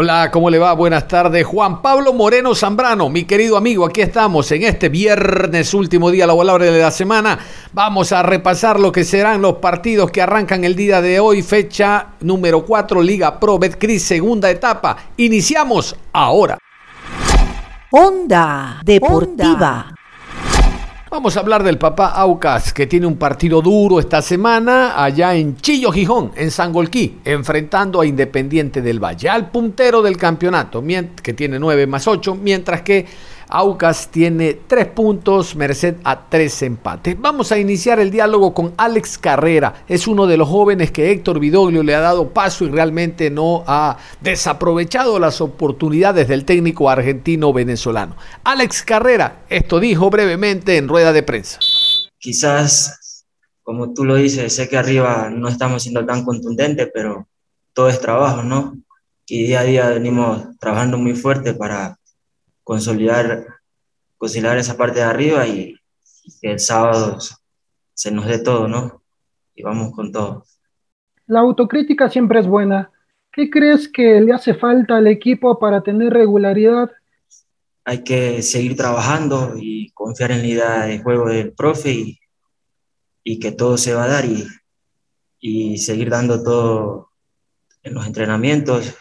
Hola, ¿cómo le va? Buenas tardes. Juan Pablo Moreno Zambrano, mi querido amigo, aquí estamos en este viernes, último día laborable de la semana. Vamos a repasar lo que serán los partidos que arrancan el día de hoy, fecha número 4, Liga Pro Betcris, segunda etapa. Iniciamos ahora. Onda Deportiva. Vamos a hablar del papá Aucas, que tiene un partido duro esta semana allá en Chillo Gijón, en Sangolquí, enfrentando a Independiente del Valle, al puntero del campeonato, que tiene 9 más 8, mientras que Aucas tiene tres puntos, Merced a tres empates. Vamos a iniciar el diálogo con Alex Carrera. Es uno de los jóvenes que Héctor Vidoglio le ha dado paso y realmente no ha desaprovechado las oportunidades del técnico argentino-venezolano. Alex Carrera, esto dijo brevemente en rueda de prensa. Quizás, como tú lo dices, sé que arriba no estamos siendo tan contundentes, pero todo es trabajo, ¿no? Y día a día venimos trabajando muy fuerte para consolidar, consolidar esa parte de arriba y, que el sábado se nos dé todo, ¿no? Y vamos con todo. La autocrítica siempre es buena. ¿Qué crees que le hace falta al equipo para tener regularidad? Hay que seguir trabajando y confiar en la idea de juego del profe y, y que todo se va a dar y, y seguir dando todo en los entrenamientos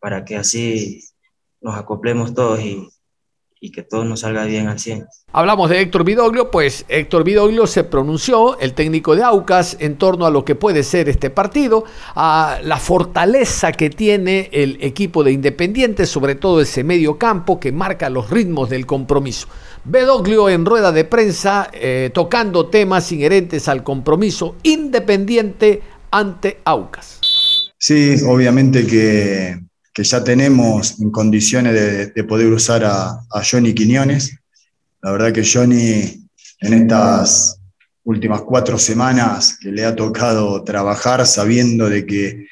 para que así nos acoplemos todos y, y que todo nos salga bien al 100. Hablamos de Héctor Vidoglio, pues Héctor Vidoglio se pronunció, el técnico de Aucas, en torno a lo que puede ser este partido, a la fortaleza que tiene el equipo de Independiente, sobre todo ese medio campo que marca los ritmos del compromiso. Vidoglio en rueda de prensa eh, tocando temas inherentes al compromiso independiente ante Aucas. Sí, obviamente que que ya tenemos en condiciones de, poder usar a, Johnny Quiñones. La verdad que Johnny en estas últimas cuatro semanas que le ha tocado trabajar sabiendo de que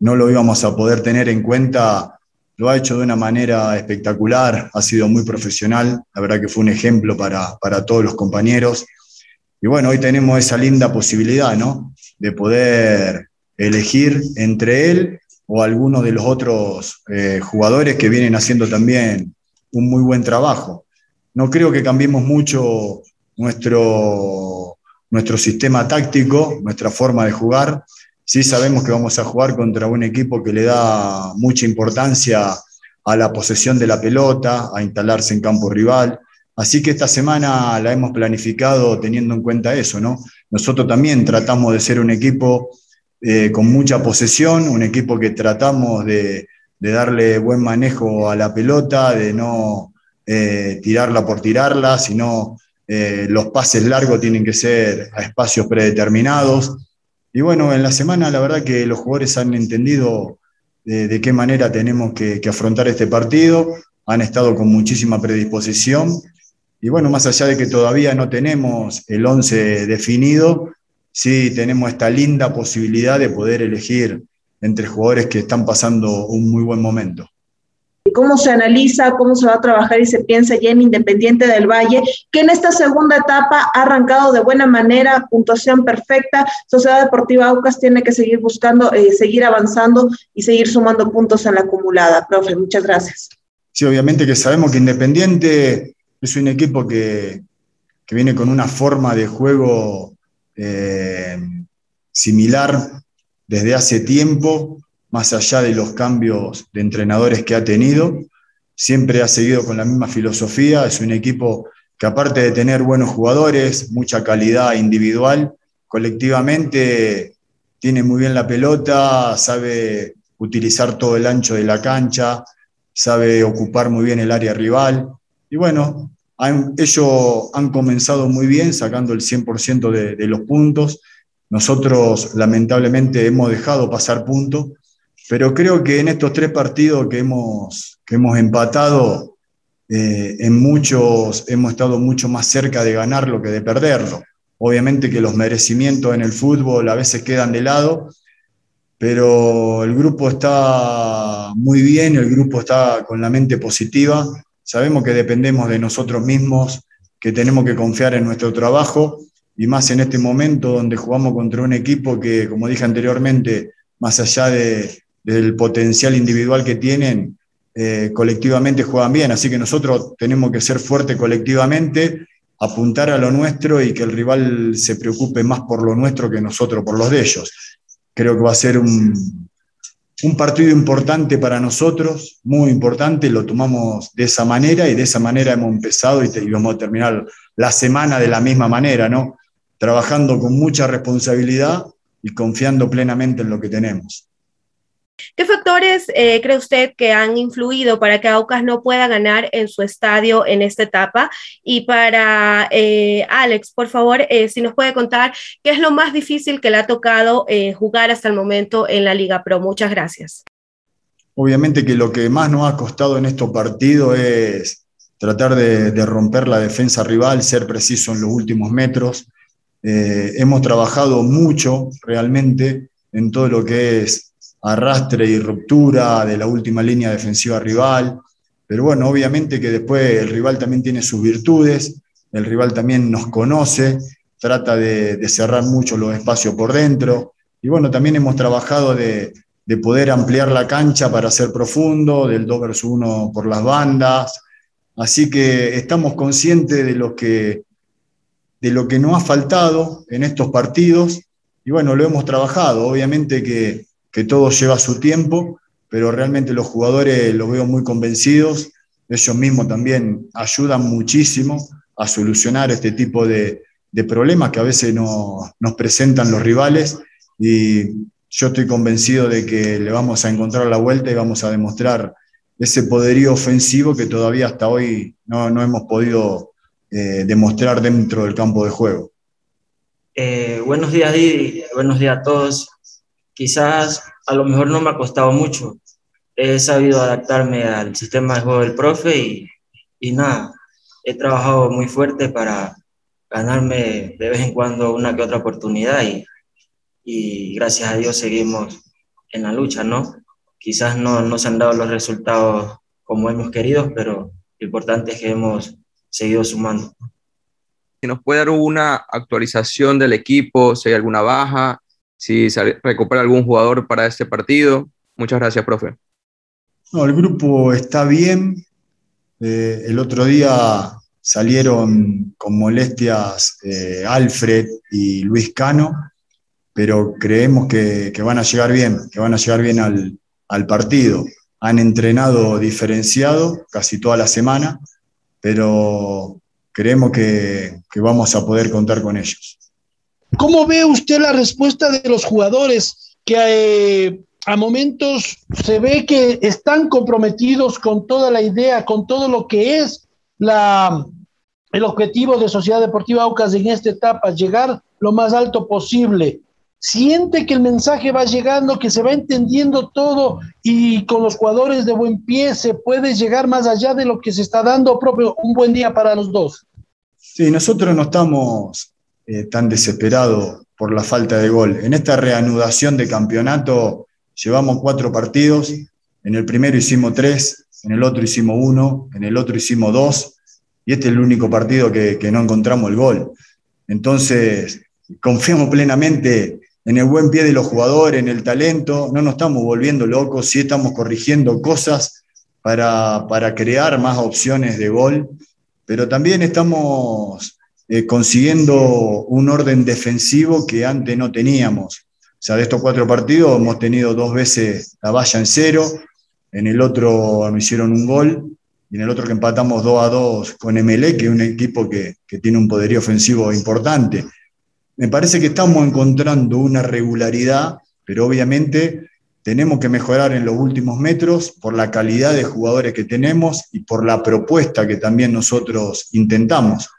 no lo íbamos a poder tener en cuenta, lo ha hecho de una manera espectacular, ha sido muy profesional, la verdad que fue un ejemplo para, para todos los compañeros. Y bueno, hoy tenemos esa linda posibilidad, ¿no? De poder elegir entre él o algunos de los otros eh, jugadores que vienen haciendo también un muy buen trabajo. No creo que cambiemos mucho nuestro, nuestro sistema táctico, nuestra forma de jugar. Sí sabemos que vamos a jugar contra un equipo que le da mucha importancia a la posesión de la pelota, a instalarse en campo rival. Así que esta semana la hemos planificado teniendo en cuenta eso, ¿no? Nosotros también tratamos de ser un equipo eh, con mucha posesión, un equipo que tratamos de, darle buen manejo a la pelota, de no eh, tirarla por tirarla, sino eh, los pases largos tienen que ser a espacios predeterminados. Y bueno, en la semana la verdad que los jugadores han entendido de, qué manera tenemos que, afrontar este partido, han estado con muchísima predisposición. Y bueno, más allá de que todavía no tenemos el 11 definido, sí tenemos esta linda posibilidad de poder elegir entre jugadores que están pasando un muy buen momento. ¿Cómo se analiza, cómo se va a trabajar y se piensa ya en Independiente del Valle, que en esta segunda etapa ha arrancado de buena manera, puntuación perfecta? Sociedad Deportiva Aucas tiene que seguir buscando, eh, seguir avanzando y seguir sumando puntos en la acumulada. Profe, muchas gracias. Sí, obviamente que sabemos que Independiente es un equipo que, que viene con una forma de juego eh, similar desde hace tiempo, más allá de los cambios de entrenadores que ha tenido. Siempre ha seguido con la misma filosofía, es un equipo que aparte de tener buenos jugadores, mucha calidad individual, colectivamente tiene muy bien la pelota, sabe utilizar todo el ancho de la cancha, sabe ocupar muy bien el área rival. Y bueno, ellos han comenzado muy bien, sacando el 100% de, los puntos. Nosotros lamentablemente hemos dejado pasar puntos, pero creo que en estos tres partidos que hemos, que hemos empatado, eh, en muchos hemos estado mucho más cerca de ganarlo que de perderlo. Obviamente que los merecimientos en el fútbol a veces quedan de lado, pero el grupo está muy bien, el grupo está con la mente positiva, sabemos que dependemos de nosotros mismos, que tenemos que confiar en nuestro trabajo y más en este momento donde jugamos contra un equipo que, como dije anteriormente, más allá de, del potencial individual que tienen, eh, colectivamente juegan bien. Así que nosotros tenemos que ser fuertes colectivamente, apuntar a lo nuestro y que el rival se preocupe más por lo nuestro que nosotros por los de ellos. Creo que va a ser un, un partido importante para nosotros, muy importante, lo tomamos de esa manera y de esa manera hemos empezado y, y vamos a terminar la semana de la misma manera, ¿no? Trabajando con mucha responsabilidad y confiando plenamente en lo que tenemos. ¿Qué factores eh, cree usted que han influido para que Aucas no pueda ganar en su estadio en esta etapa? Y para eh, Alex, por favor, eh, si nos puede contar qué es lo más difícil que le ha tocado jugar hasta el momento en la Liga Pro. Muchas gracias. Obviamente que lo que más nos ha costado en estos partidos es tratar de, de romper la defensa rival, ser preciso en los últimos metros. hemos trabajado mucho realmente en todo lo que es arrastre y ruptura de la última línea defensiva rival. Pero bueno, obviamente que después el rival también tiene sus virtudes, el rival también nos conoce, trata de, cerrar mucho los espacios por dentro. Y bueno, también hemos trabajado de, poder ampliar la cancha para ser profundo, del 2 versus 1 por las bandas. Así que estamos conscientes de lo que, de lo que nos ha faltado en estos partidos. Y bueno, lo hemos trabajado. Obviamente que que todo lleva su tiempo, pero realmente los jugadores los veo muy convencidos, ellos mismos también ayudan muchísimo a solucionar este tipo de, problemas que a veces nos presentan los rivales y yo estoy convencido de que le vamos a encontrar la vuelta y vamos a demostrar ese poderío ofensivo que todavía hasta hoy no, hemos podido eh, demostrar dentro del campo de juego. Eh, buenos días, Didi. Buenos días a todos quizás a lo mejor no me ha costado mucho. He sabido adaptarme al sistema de juego del profe y, y nada, he trabajado muy fuerte para ganarme de vez en cuando una que otra oportunidad y, y gracias a Dios seguimos en la lucha, ¿no? Quizás no, no se han dado los resultados como hemos querido, pero lo importante es que hemos seguido sumando. Si nos puede dar una actualización del equipo, si hay alguna baja, si recupera algún jugador para este partido. Muchas gracias, profe. No, el grupo está bien. Eh, el otro día salieron con molestias eh, Alfred y Luis Cano, pero creemos que, van a llegar bien, que van a llegar bien al, partido. Han entrenado diferenciado casi toda la semana, pero creemos que vamos a poder contar con ellos. ¿Cómo ve usted la respuesta de los jugadores que eh, a momentos se ve que están comprometidos con toda la idea, con todo lo que es el objetivo de Sociedad Deportiva Aucas en esta etapa, llegar lo más alto posible? Siente que el mensaje va llegando, que se va entendiendo todo y con los jugadores de buen pie se puede llegar más allá de lo que se está dando propio. Un buen día para los dos. Sí, nosotros no estamos eh, tan desesperado por la falta de gol. En esta reanudación de campeonato llevamos cuatro partidos, en el primero hicimos tres, en el otro hicimos uno, en el otro hicimos dos, y este es el único partido que, que no encontramos el gol. Entonces, confiamos plenamente en el buen pie de los jugadores, en el talento, no nos estamos volviendo locos, sí estamos corrigiendo cosas para, para crear más opciones de gol, pero también estamos eh, consiguiendo un orden defensivo que antes no teníamos. O sea, de estos cuatro partidos hemos tenido dos veces la valla en cero, en el otro nos hicieron un gol y en el otro que empatamos 2 a 2 con MLE, que es un equipo que, que tiene un poderío ofensivo importante. Me parece que estamos encontrando una regularidad, pero obviamente tenemos que mejorar en los últimos metros por la calidad de jugadores que tenemos y por la propuesta que también nosotros intentamos.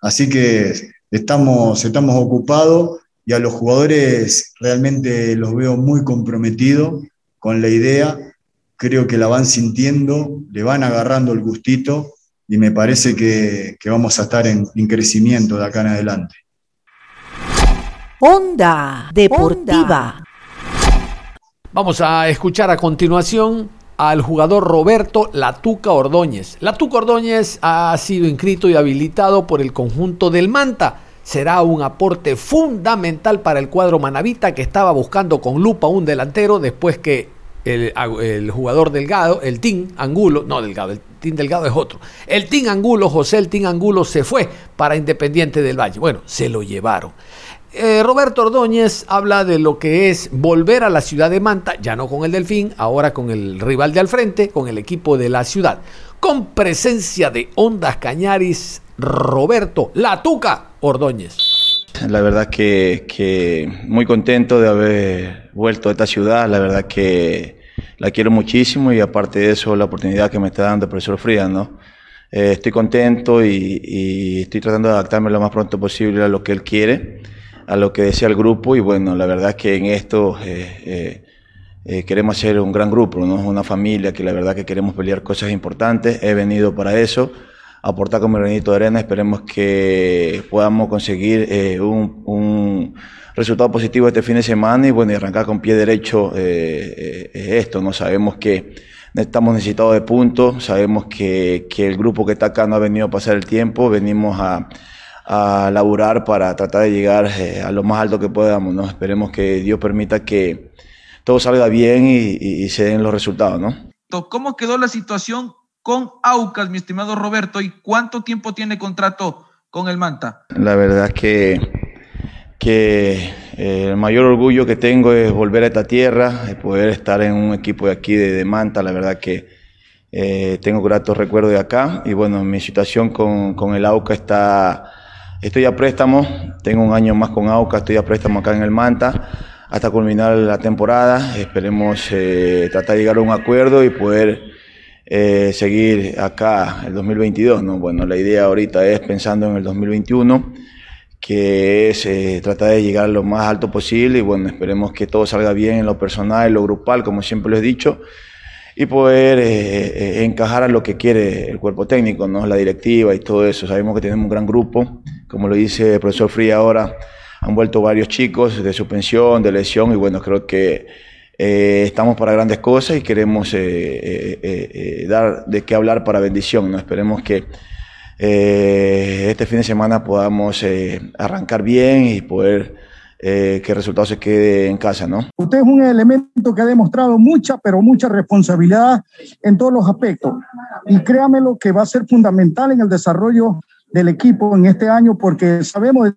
Así que estamos, estamos ocupados y a los jugadores realmente los veo muy comprometidos con la idea. Creo que la van sintiendo, le van agarrando el gustito y me parece que, que vamos a estar en, en, crecimiento de acá en adelante. Onda Deportiva. Vamos a escuchar a continuación al jugador Roberto Latuca Ordóñez. Latuca Ordóñez ha sido inscrito y habilitado por el conjunto del Manta. Será un aporte fundamental para el cuadro manavita que estaba buscando con lupa un delantero después que el, jugador Delgado, el Team Angulo, no Delgado, el Team Delgado es otro. El Team Angulo, José el Team Angulo se fue para Independiente del Valle. Bueno, se lo llevaron. Eh, Roberto Ordóñez habla de lo que es volver a la ciudad de Manta, ya no con el Delfín, ahora con el rival de al frente, con el equipo de la ciudad. Con presencia de Ondas Cañaris, Roberto Latuca Ordóñez. La verdad que, que, muy contento de haber vuelto a esta ciudad, la verdad que la quiero muchísimo y aparte de eso la oportunidad que me está dando el profesor Frías, ¿no? Eh, estoy contento y, y estoy tratando de adaptarme lo más pronto posible a lo que él quiere a lo que decía el grupo y bueno, la verdad que en esto eh, eh, eh, queremos ser un gran grupo, ¿no? una familia que la verdad que queremos pelear cosas importantes, he venido para eso, aportar con mi granito de arena, esperemos que podamos conseguir un, resultado positivo este fin de semana y bueno, arrancar con pie derecho esto, ¿no? sabemos que estamos necesitados de puntos, sabemos que, que el grupo que está acá no ha venido a pasar el tiempo, venimos a a laburar para tratar de llegar eh, a lo más alto que podamos, ¿no? Esperemos que Dios permita que todo salga bien y, y, y, se den los resultados, ¿no? ¿Cómo quedó la situación con Aucas, mi estimado Roberto? ¿Y cuánto tiempo tiene contrato con el Manta? La verdad que, que eh, el mayor orgullo que tengo es volver a esta tierra, de poder estar en un equipo de aquí de, de Manta, la verdad que eh, tengo gratos recuerdos de acá y bueno, mi situación con, con el AUCA está Estoy a préstamo, tengo un año más con AUCA, estoy a préstamo acá en el Manta hasta culminar la temporada. Esperemos eh, tratar de llegar a un acuerdo y poder eh, seguir acá el 2022. ¿no? Bueno, la idea ahorita es pensando en el 2021, que es eh, tratar de llegar lo más alto posible y bueno, esperemos que todo salga bien en lo personal, en lo grupal, como siempre lo he dicho y poder encajar a lo que quiere el cuerpo técnico, ¿no? la directiva y todo eso. Sabemos que tenemos un gran grupo, como lo dice el profesor Fría ahora, han vuelto varios chicos de suspensión, de lesión y bueno, creo que eh, estamos para grandes cosas y queremos eh, dar de qué hablar para bendición. ¿no? Esperemos que este fin de semana podamos arrancar bien y poder eh, que el resultado se quede en casa, ¿no? Usted es un elemento que ha demostrado mucha, pero mucha responsabilidad en todos los aspectos. Y créamelo que va a ser fundamental en el desarrollo del equipo en este año porque sabemos,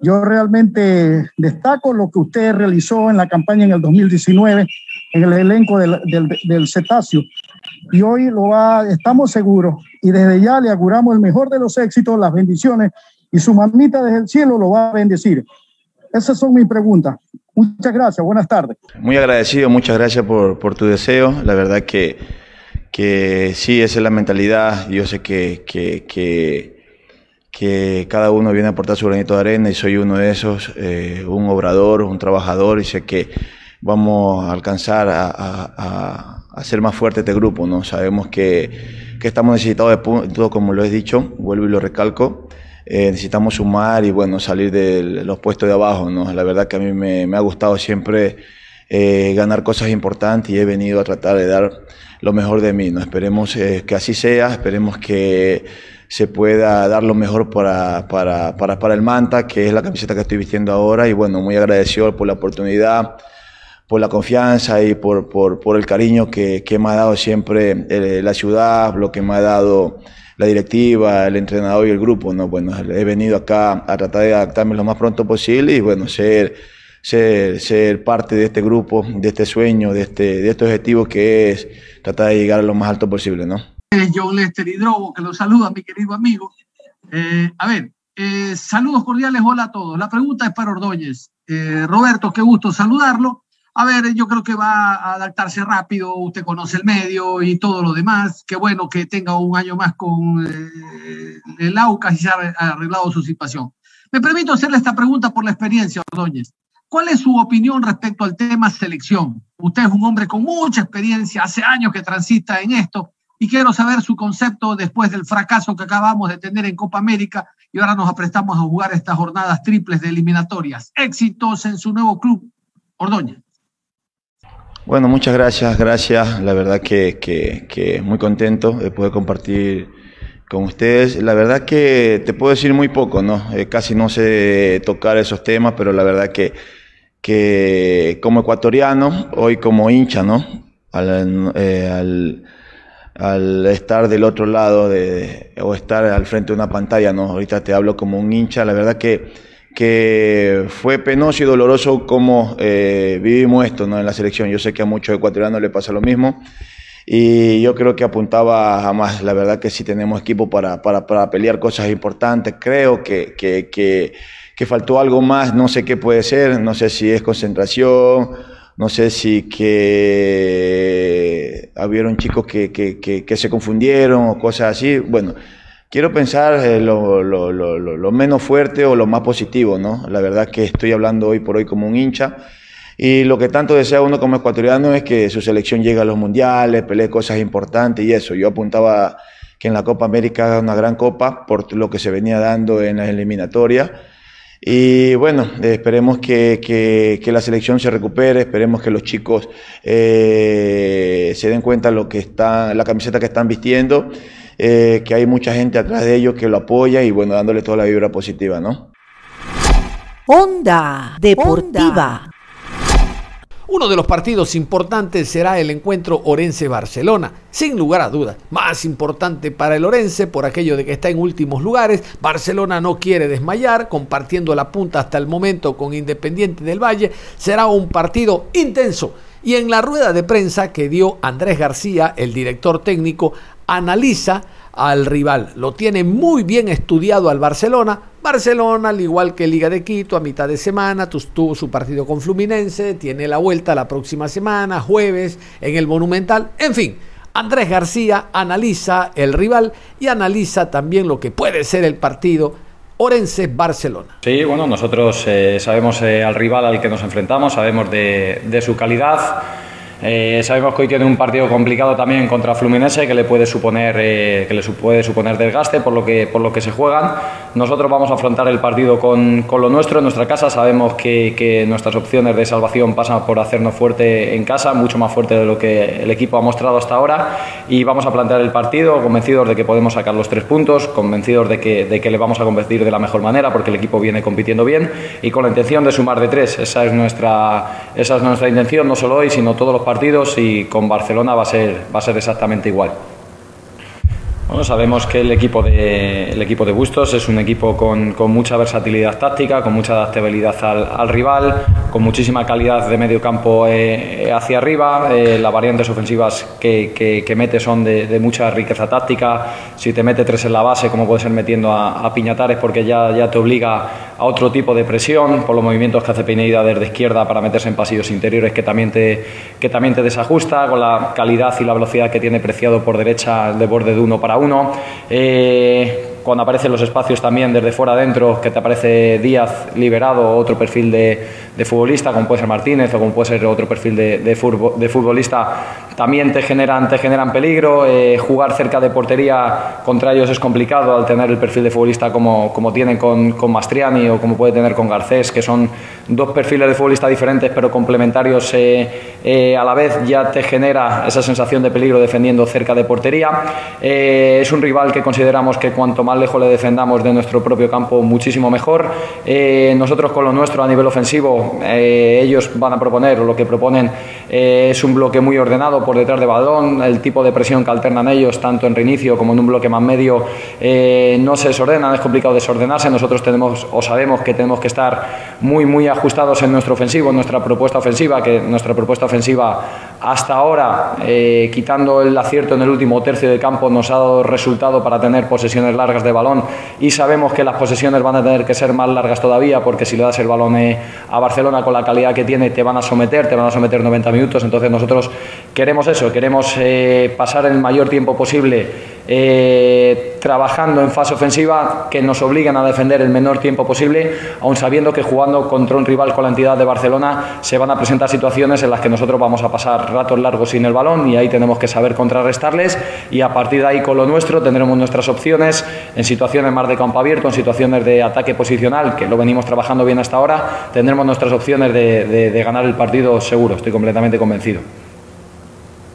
yo realmente destaco lo que usted realizó en la campaña en el 2019 en el elenco del, del, del cetáceo. Y hoy lo va, estamos seguros y desde ya le auguramos el mejor de los éxitos, las bendiciones y su mamita desde el cielo lo va a bendecir. Esas son mis preguntas. Muchas gracias, buenas tardes. Muy agradecido, muchas gracias por, por tu deseo. La verdad que, que sí, esa es la mentalidad. Yo sé que, que, que, que cada uno viene a aportar su granito de arena y soy uno de esos, eh, un obrador, un trabajador y sé que vamos a alcanzar a, a, a hacer más fuerte este grupo. ¿no? Sabemos que, que estamos necesitados de puntos, como lo he dicho, vuelvo y lo recalco eh, necesitamos sumar y bueno, salir de los puestos de abajo, ¿no? La verdad que a mí me, me ha gustado siempre eh, ganar cosas importantes y he venido a tratar de dar lo mejor de mí, ¿no? Esperemos eh, que así sea, esperemos que se pueda dar lo mejor para, para, para, el Manta, que es la camiseta que estoy vistiendo ahora y bueno, muy agradecido por la oportunidad por la confianza y por, por, por el cariño que, que, me ha dado siempre eh, la ciudad, lo que me ha dado la directiva, el entrenador y el grupo, ¿no? Bueno, he venido acá a tratar de adaptarme lo más pronto posible y bueno, ser, ser, ser parte de este grupo, de este sueño, de este, de este objetivo que es tratar de llegar a lo más alto posible, ¿no? John Lester Hidrobo, que lo saluda, mi querido amigo. Eh, a ver, eh, saludos cordiales, hola a todos. La pregunta es para Ordóñez. Eh, Roberto, qué gusto saludarlo. A ver, yo creo que va a adaptarse rápido, usted conoce el medio y todo lo demás. Qué bueno que tenga un año más con el AUCAS y se ha arreglado su situación. Me permito hacerle esta pregunta por la experiencia, Ordóñez. ¿Cuál es su opinión respecto al tema selección? Usted es un hombre con mucha experiencia, hace años que transita en esto y quiero saber su concepto después del fracaso que acabamos de tener en Copa América y ahora nos aprestamos a jugar estas jornadas triples de eliminatorias. Éxitos en su nuevo club, Ordóñez. Bueno, muchas gracias, gracias. La verdad que, que, muy contento de poder compartir con ustedes. La verdad que te puedo decir muy poco, ¿no? Eh, casi no sé tocar esos temas, pero la verdad que, que como ecuatoriano, hoy como hincha, ¿no? al, eh, al estar del otro lado de, o estar al frente de una pantalla, ¿no? Ahorita te hablo como un hincha, la verdad que, que fue penoso y doloroso como eh, vivimos esto, ¿no? En la selección. Yo sé que a muchos ecuatorianos le pasa lo mismo y yo creo que apuntaba a más, la verdad que si tenemos equipo para, para, para pelear cosas importantes, creo que, que, que faltó algo más, no sé qué puede ser, no sé si es concentración, no sé si que hubieron chicos que, que, que, se confundieron o cosas así. Bueno, quiero pensar eh, lo, lo, lo, lo, menos fuerte o lo más positivo, ¿no? La verdad que estoy hablando hoy por hoy como un hincha. Y lo que tanto desea uno como ecuatoriano es que su selección llegue a los mundiales, pelee cosas importantes y eso. Yo apuntaba que en la Copa América una gran copa por lo que se venía dando en la eliminatoria y bueno, esperemos que, que, la selección se recupere, esperemos que los chicos eh, se den cuenta lo que está, la camiseta que están vistiendo, eh, que hay mucha gente atrás de ellos que lo apoya y bueno, dándole toda la vibra positiva, ¿no? Onda Deportiva. Uno de los partidos importantes será el encuentro Orense-Barcelona, sin lugar a dudas. Más importante para el Orense por aquello de que está en últimos lugares. Barcelona no quiere desmayar, compartiendo la punta hasta el momento con Independiente del Valle. Será un partido intenso. Y en la rueda de prensa que dio Andrés García, el director técnico, analiza al rival. Lo tiene muy bien estudiado al Barcelona. Barcelona, al igual que Liga de Quito, a mitad de semana tuvo su partido con Fluminense, tiene la vuelta la próxima semana, jueves, en el Monumental. En fin, Andrés García analiza el rival y analiza también lo que puede ser el partido Orense-Barcelona. Sí, bueno, nosotros eh, sabemos eh, al rival al que nos enfrentamos, sabemos de, de su calidad. Eh, sabemos que hoy tiene un partido complicado también contra Fluminense que le puede suponer eh, que le puede suponer desgaste por lo que por lo que se juegan. Nosotros vamos a afrontar el partido con, con lo nuestro en nuestra casa. Sabemos que, que, nuestras opciones de salvación pasan por hacernos fuerte en casa, mucho más fuerte de lo que el equipo ha mostrado hasta ahora. Y vamos a plantear el partido convencidos de que podemos sacar los tres puntos, convencidos de que, de que le vamos a convertir de la mejor manera porque el equipo viene compitiendo bien y con la intención de sumar de tres. Esa es nuestra esa es nuestra intención no solo hoy sino todos los partidos y con Barcelona va a ser, va a ser exactamente igual. Sabemos que el equipo de, el equipo de Bustos es un equipo con, con mucha versatilidad táctica, con mucha adaptabilidad al, al rival, con muchísima calidad de medio campo eh, hacia arriba. Eh, las variantes ofensivas que, que, mete son de, de, mucha riqueza táctica. Si te mete tres en la base, como puede ser metiendo a, a Piñatares, porque ya, ya te obliga a otro tipo de presión, por los movimientos que hace Pineida desde izquierda para meterse en pasillos interiores, que también te, que también te desajusta, con la calidad y la velocidad que tiene Preciado por derecha de borde de uno para uno. Eh, cuando aparecen los espacios también desde fuera adentro, que te aparece Díaz liberado, otro perfil de, de, futbolista, como puede ser Martínez o como puede ser otro perfil de, de, futbolista, también te generan, te generan peligro. Eh, jugar cerca de portería contra ellos es complicado al tener el perfil de futbolista como, como tienen con, con Mastriani o como puede tener con Garcés, que son dos perfiles de futbolista diferentes pero complementarios eh, eh, a la vez, ya te genera esa sensación de peligro defendiendo cerca de portería. Eh, es un rival que consideramos que cuanto más lejos le defendamos de nuestro propio campo, muchísimo mejor. Eh, nosotros con lo nuestro a nivel ofensivo, eh, ellos van a proponer, o lo que proponen Eh, es un bloque muy ordenado por detrás de balón, el tipo de presión que alternan ellos, tanto en reinicio como en un bloque más medio, eh, no se desordenan, es complicado desordenarse. Nosotros tenemos o sabemos que tenemos que estar muy, muy ajustados en nuestro ofensivo, en nuestra propuesta ofensiva, que nuestra propuesta ofensiva hasta ahora, eh, quitando el acierto en el último tercio de campo, nos ha dado resultado para tener posesiones largas de balón. Y sabemos que las posesiones van a tener que ser más largas todavía porque si le das el balón a Barcelona con la calidad que tiene te van a someter, te van a someter 90 minutos, entonces nosotros queremos eso, queremos eh, pasar el mayor tiempo posible eh, trabajando en fase ofensiva que nos obliguen a defender el menor tiempo posible, aun sabiendo que jugando contra un rival con la entidad de Barcelona se van a presentar situaciones en las que nosotros vamos a pasar ratos largos sin el balón y ahí tenemos que saber contrarrestarles y a partir de ahí con lo nuestro tendremos nuestras opciones en situaciones más de campo abierto, en situaciones de ataque posicional, que lo venimos trabajando bien hasta ahora, tendremos nuestras opciones de ganar el partido seguro, estoy completamente convencido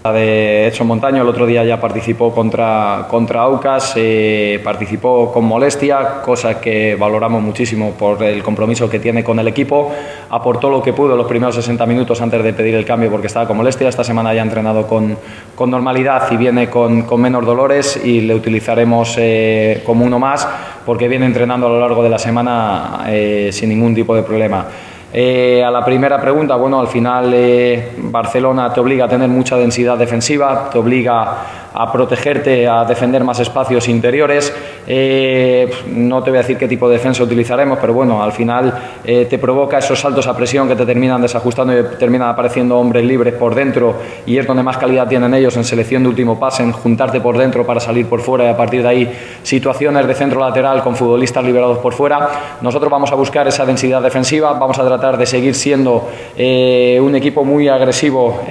de Edson Montaño, el otro día ya participó contra, contra Aucas, eh, participó con molestia, cosa que valoramos muchísimo por el compromiso que tiene con el equipo, aportó lo que pudo los primeros 60 minutos antes de pedir el cambio porque estaba con molestia, esta semana ya ha entrenado con, con normalidad y viene con, con, menos dolores y le utilizaremos eh, como uno más porque viene entrenando a lo largo de la semana eh, sin ningún tipo de problema. Eh, a la primera pregunta, bueno, al final eh, Barcelona te obliga a tener mucha densidad defensiva, te obliga a protegerte, a defender más espacios interiores. Eh, no te voy a decir qué tipo de defensa utilizaremos, pero bueno, al final eh, te provoca esos saltos a presión que te terminan desajustando y terminan apareciendo hombres libres por dentro y es donde más calidad tienen ellos en selección de último pase, en juntarte por dentro para salir por fuera y a partir de ahí situaciones de centro lateral con futbolistas liberados por fuera. Nosotros vamos a buscar esa densidad defensiva, vamos a tratar de seguir siendo eh, un equipo muy agresivo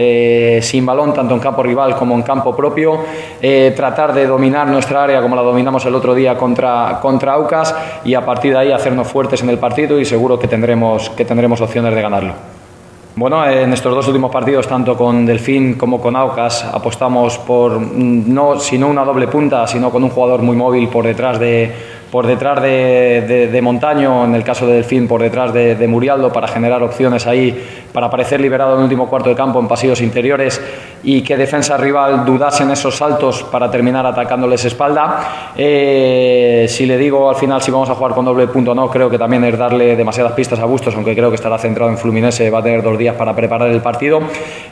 sin balón, tanto en campo rival como en campo propio. Eh, tratar de dominar nuestra área como la dominamos el otro día contra, contra Aucas y a partir de ahí hacernos fuertes en el partido y seguro que tendremos, que tendremos opciones de ganarlo. Bueno, en estos dos últimos partidos, tanto con Delfín como con Aucas, apostamos por no, sino una doble punta, sino con un jugador muy móvil por detrás de, por detrás de, Montaño, en el caso de Delfín, por detrás de, de, Murialdo, para generar opciones ahí, para aparecer liberado en el último cuarto de campo en pasillos interiores y que defensa rival dudase en esos saltos para terminar atacándoles espalda. Eh, si le digo al final si vamos a jugar con doble punto o no, creo que también es darle demasiadas pistas a Bustos, aunque creo que estará centrado en Fluminense, va a tener dos días para preparar el partido.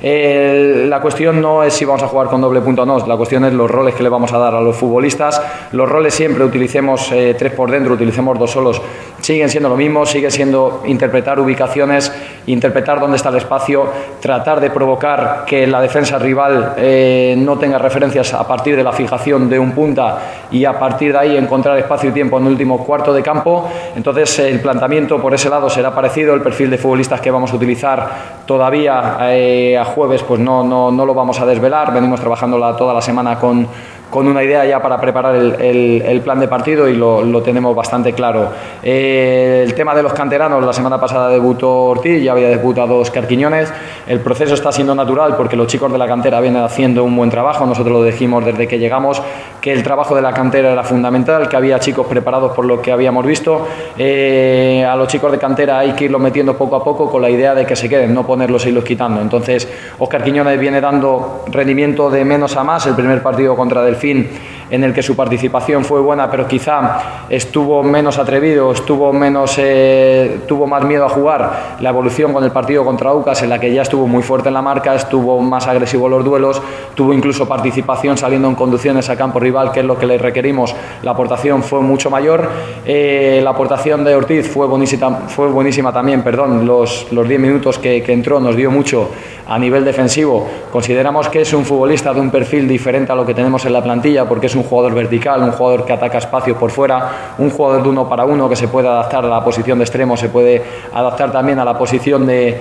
Eh, la cuestión no es si vamos a jugar con doble punto o no, la cuestión es los roles que le vamos a dar a los futbolistas. Los roles siempre utilicemos eh, tres por dentro, utilicemos dos solos, siguen siendo lo mismo, sigue siendo interpretar ubicaciones, interpretar dónde está el espacio, tratar de provocar que la defensa rival eh, no tenga referencias a partir de la fijación de un punta y a partir de ahí encontrar espacio y tiempo en el último cuarto de campo. Entonces el planteamiento por ese lado será parecido, el perfil de futbolistas que vamos a utilizar todavía eh, a jueves pues no, no, no lo vamos a desvelar, venimos trabajando toda la semana con con una idea ya para preparar el, plan de partido y lo, tenemos bastante claro. Eh, el tema de los canteranos, la semana pasada debutó Ortiz, ya había debutado Oscar Quiñones. El proceso está siendo natural porque los chicos de la cantera vienen haciendo un buen trabajo. Nosotros lo dijimos desde que llegamos que el trabajo de la cantera era fundamental, que había chicos preparados por lo que habíamos visto. Eh, a los chicos de cantera hay que irlos metiendo poco a poco con la idea de que se queden, no ponerlos y los quitando. Entonces, Oscar Quiñones viene dando rendimiento de menos a más. El primer partido contra Delfín المخالفين en el que su participación fue buena, pero quizá estuvo menos atrevido, estuvo menos, eh, tuvo más miedo a jugar. La evolución con el partido contra UCAS, en la que ya estuvo muy fuerte en la marca, estuvo más agresivo en los duelos, tuvo incluso participación saliendo en conducciones a campo rival, que es lo que le requerimos. La aportación fue mucho mayor. Eh, la aportación de Ortiz fue buenísima, fue buenísima también, perdón, los 10 minutos que, que entró nos dio mucho a nivel defensivo. Consideramos que es un futbolista de un perfil diferente a lo que tenemos en la plantilla porque es un jugador vertical, un jugador que ataca espacios por fuera, un jugador de uno para uno que se puede adaptar a la posición de extremo, se puede adaptar también a la posición de,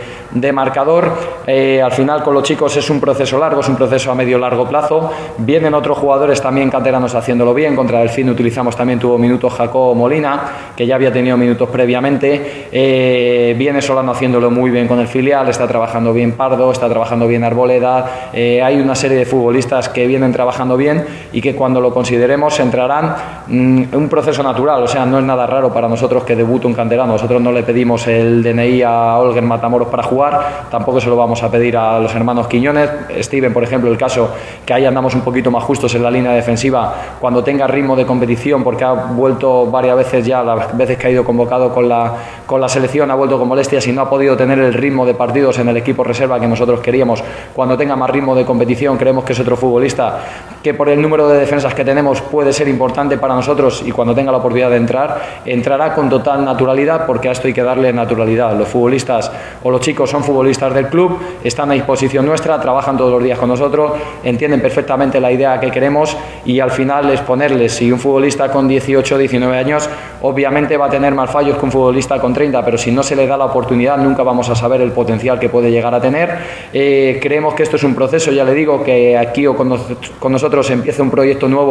marcador. Eh, al final con los chicos es un proceso largo, es un proceso a medio largo plazo. Vienen otros jugadores también canteranos haciéndolo bien. Contra el fin utilizamos también, tuvo minutos Jacobo Molina, que ya había tenido minutos previamente. Eh, viene Solano haciéndolo muy bien con el filial, está trabajando bien Pardo, está trabajando bien Arboleda. Eh, hay una serie de futbolistas que vienen trabajando bien y que cuando lo consideremos, entrarán mm, un proceso natural, o sea, no es nada raro para nosotros que debute un canterano. Nosotros no le pedimos el DNI a Olger Matamoros para jugar, tampoco se lo vamos a pedir a los hermanos Quiñones. Steven, por ejemplo, el caso que ahí andamos un poquito más justos en la línea defensiva, cuando tenga ritmo de competición, porque ha vuelto varias veces ya, las veces que ha ido convocado con la, con la selección, ha vuelto con molestias y no ha podido tener el ritmo de partidos en el equipo reserva que nosotros queríamos. Cuando tenga más ritmo de competición, creemos que es otro futbolista que por el número de defensas que tenemos puede ser importante para nosotros y cuando tenga la oportunidad de entrar, entrará con total naturalidad porque a esto hay que darle naturalidad. Los futbolistas o los chicos son futbolistas del club, están a disposición nuestra, trabajan todos los días con nosotros, entienden perfectamente la idea que queremos y al final es ponerles, si un futbolista con 18 o 19 años obviamente va a tener más fallos que un futbolista con 30, pero si no se le da la oportunidad nunca vamos a saber el potencial que puede llegar a tener. Eh, creemos que esto es un proceso, ya le digo, que aquí o con, con nosotros empieza un proyecto nuevo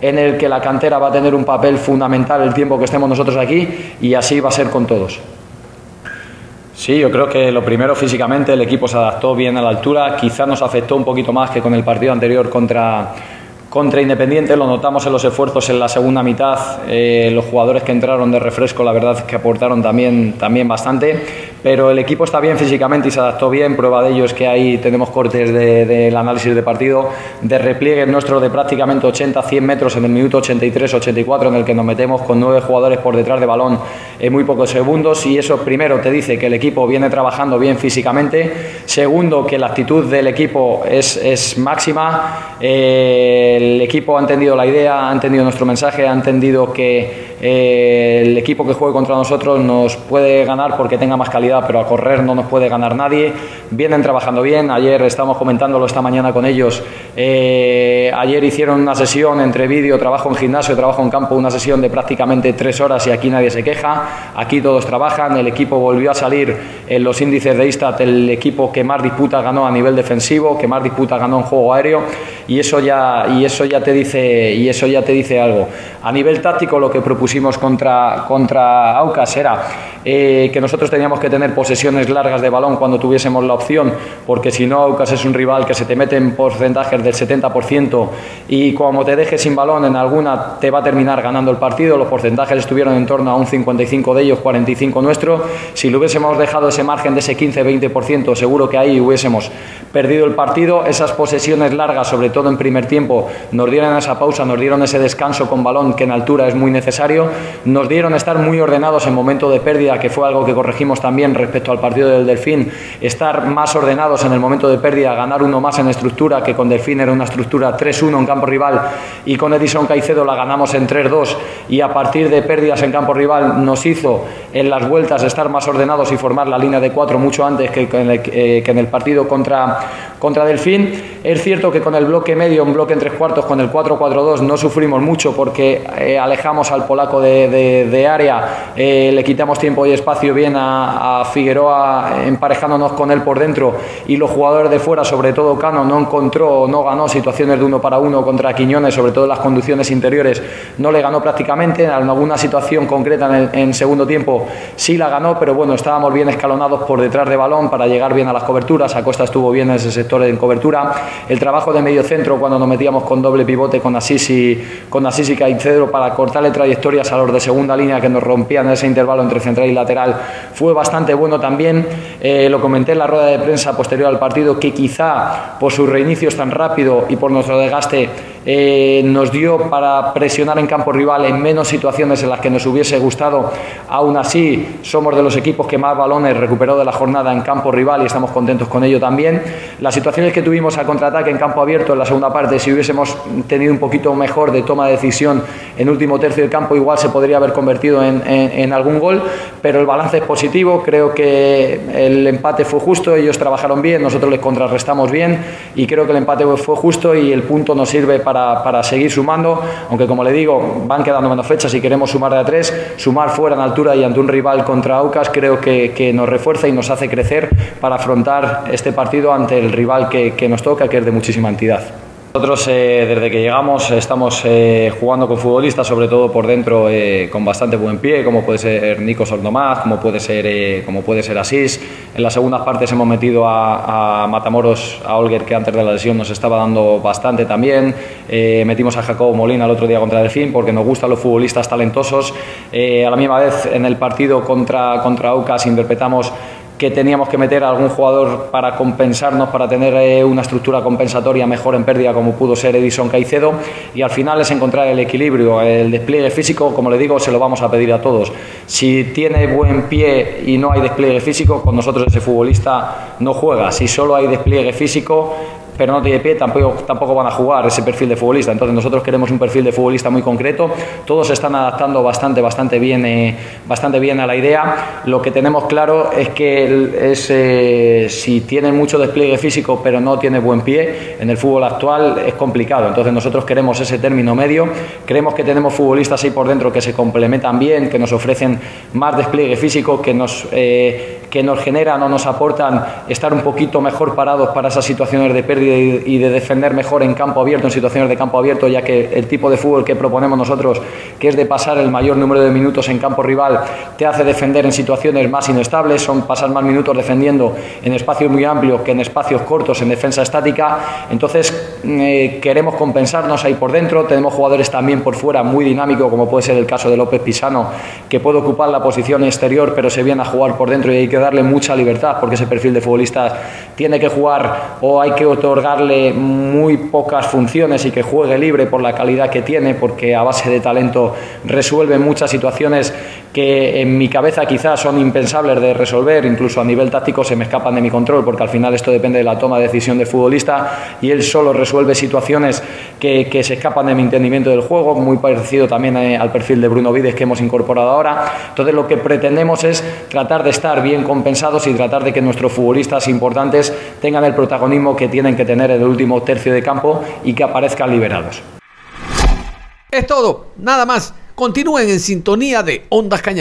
en el que la cantera va a tener un papel fundamental el tiempo que estemos nosotros aquí y así va a ser con todos. Sí, yo creo que lo primero físicamente el equipo se adaptó bien a la altura, quizá nos afectó un poquito más que con el partido anterior contra, contra Independiente, lo notamos en los esfuerzos en la segunda mitad, eh, los jugadores que entraron de refresco, la verdad es que aportaron también, también bastante, pero el equipo está bien físicamente y se adaptó bien, prueba de ello es que ahí tenemos cortes del análisis de partido, de repliegue nuestro de prácticamente 80-100 metros en el minuto 83-84 en el que nos metemos con nueve jugadores por detrás de balón en muy pocos segundos. Y eso primero te dice que el equipo viene trabajando bien físicamente, segundo que la actitud del equipo es, es máxima, eh, el equipo ha entendido la idea, ha entendido nuestro mensaje, ha entendido que eh, el equipo que juegue contra nosotros nos puede ganar porque tenga más calidad, pero a correr no nos puede ganar nadie. Vienen trabajando bien, ayer estamos comentándolo esta mañana con ellos, eh, ayer hicieron una sesión entre vídeo, trabajo en gimnasio, trabajo en campo, una sesión de prácticamente tres horas y aquí nadie se queja, aquí todos trabajan, el equipo volvió a salir en los índices de Istat, el equipo que más disputas ganó a nivel defensivo, que más disputas ganó en juego aéreo. Y eso ya y eso ya te dice y eso ya te dice algo. A nivel táctico lo que propusimos contra contra Aucas era eh, que nosotros teníamos que tener posesiones largas de balón cuando tuviésemos la opción, porque si no Aucas es un rival que se te mete en porcentajes del 70% y como te dejes sin balón en alguna te va a terminar ganando el partido. Los porcentajes estuvieron en torno a un 55 de ellos, 45 nuestro. Si lo hubiésemos dejado ese margen de ese 15-20%, seguro que ahí hubiésemos perdido el partido. Esas posesiones largas, sobre todo en primer tiempo, nos dieron esa pausa, nos dieron ese descanso con balón que en altura es muy necesario. Nos dieron estar muy ordenados en momento de pérdida, que fue algo que corregimos también respecto al partido del Delfín. Estar más ordenados en el momento de pérdida, ganar uno más en estructura, que con Delfín era una estructura 3-1 en campo rival y con Edison Caicedo la ganamos en 3-2 y a partir de pérdidas en campo rival nos hizo en las vueltas estar más ordenados y formar la línea de 4 mucho antes que, eh, que en el partido contra, contra Delfín. Es cierto que con el bloque medio, un bloque en tres cuartos, con el 4-4-2 no sufrimos mucho porque eh, alejamos al polaco de, de, de área, eh, le quitamos tiempo y espacio bien a, a, Figueroa emparejándonos con él por dentro. Y los jugadores de fuera, sobre todo Cano, no encontró, no ganó situaciones de uno para uno contra Quiñones, sobre todo en las conducciones interiores, no le ganó prácticamente, en alguna situación concreta en, el, en segundo tiempo sí la ganó, pero bueno, estábamos bien escalonados por detrás de balón para llegar bien a las coberturas, Acosta estuvo bien en ese sector en cobertura, el trabajo de medio centro cuando nos metíamos con doble pivote con Asisi, con Asisi Caicedo para cortarle trayectorias a los de segunda línea que nos rompían ese intervalo entre central y lateral fue bastante bueno también, eh, lo comenté en la rueda de prensa posterior al partido que quizá por sus reinicios tan rápido y por nuestro desgaste eh, nos dio para presionar en campo rival en menos situaciones en las que nos hubiese gustado. Aún así, somos de los equipos que más balones recuperó de la jornada en campo rival y estamos contentos con ello también. Las situaciones que tuvimos a contraataque en campo abierto en la segunda parte, si hubiésemos tenido un poquito mejor de toma de decisión en último tercio del campo, igual se podría haber convertido en, en, en algún gol, pero el balance es positivo. Creo que el empate fue justo, ellos trabajaron bien, nosotros les contrarrestamos bien y creo que el empate fue justo y el punto nos sirve para para, seguir sumando, aunque como le digo, van quedando menos fechas y queremos sumar de a tres, sumar fuera en altura y ante un rival contra Aucas creo que, que nos refuerza y nos hace crecer para afrontar este partido ante el rival que, que nos toca, que es de muchísima entidad. Nosotros eh, desde que llegamos estamos eh, jugando con futbolistas, sobre todo por dentro, eh, con bastante buen pie, como puede ser Nico Sordomás, como puede ser, como puede ser Asís. En las segundas partes hemos metido a, Matamoros, a Olger, que antes de la lesión nos estaba dando bastante también. metimos a Jacobo Molina el otro día contra Delfín, porque nos gustan los futbolistas talentosos. a la misma vez, en el partido contra, contra Aucas interpretamos que teníamos que meter a algún jugador para compensarnos, para tener eh, una estructura compensatoria mejor en pérdida, como pudo ser Edison Caicedo, y al final es encontrar el equilibrio, el despliegue físico, como le digo, se lo vamos a pedir a todos. Si tiene buen pie y no hay despliegue físico, con nosotros ese futbolista no juega. Si solo hay despliegue físico, pero no tiene pie, tampoco, tampoco van a jugar ese perfil de futbolista. Entonces nosotros queremos un perfil de futbolista muy concreto. Todos se están adaptando bastante, bastante bien, eh, bastante bien a la idea. Lo que tenemos claro es que es, eh, si tiene mucho despliegue físico, pero no tiene buen pie, en el fútbol actual es complicado. Entonces nosotros queremos ese término medio. Creemos que tenemos futbolistas ahí por dentro que se complementan bien, que nos ofrecen más despliegue físico, que nos, eh, que nos generan o nos aportan estar un poquito mejor parados para esas situaciones de pérdida y de defender mejor en campo abierto, en situaciones de campo abierto, ya que el tipo de fútbol que proponemos nosotros, que es de pasar el mayor número de minutos en campo rival, te hace defender en situaciones más inestables, son pasar más minutos defendiendo en espacios muy amplios que en espacios cortos en defensa estática. Entonces eh, queremos compensarnos ahí por dentro, tenemos jugadores también por fuera muy dinámicos, como puede ser el caso de López Pisano, que puede ocupar la posición exterior, pero se viene a jugar por dentro y hay que darle mucha libertad, porque ese perfil de futbolista tiene que jugar o hay que otorgarle muy pocas funciones y que juegue libre por la calidad que tiene, porque a base de talento resuelve muchas situaciones que en mi cabeza quizás son impensables de resolver, incluso a nivel táctico se me escapan de mi control, porque al final esto depende de la toma de decisión del futbolista y él solo resuelve situaciones que, se escapan de mi entendimiento del juego, muy parecido también eh, al perfil de Bruno Vides que hemos incorporado ahora. Entonces lo que pretendemos es tratar de estar bien compensados y tratar de que nuestros futbolistas importantes tengan el protagonismo que tienen que tener en el último tercio de campo y que aparezcan liberados. Es todo, nada más. Continúen en sintonía de Ondas Cañares.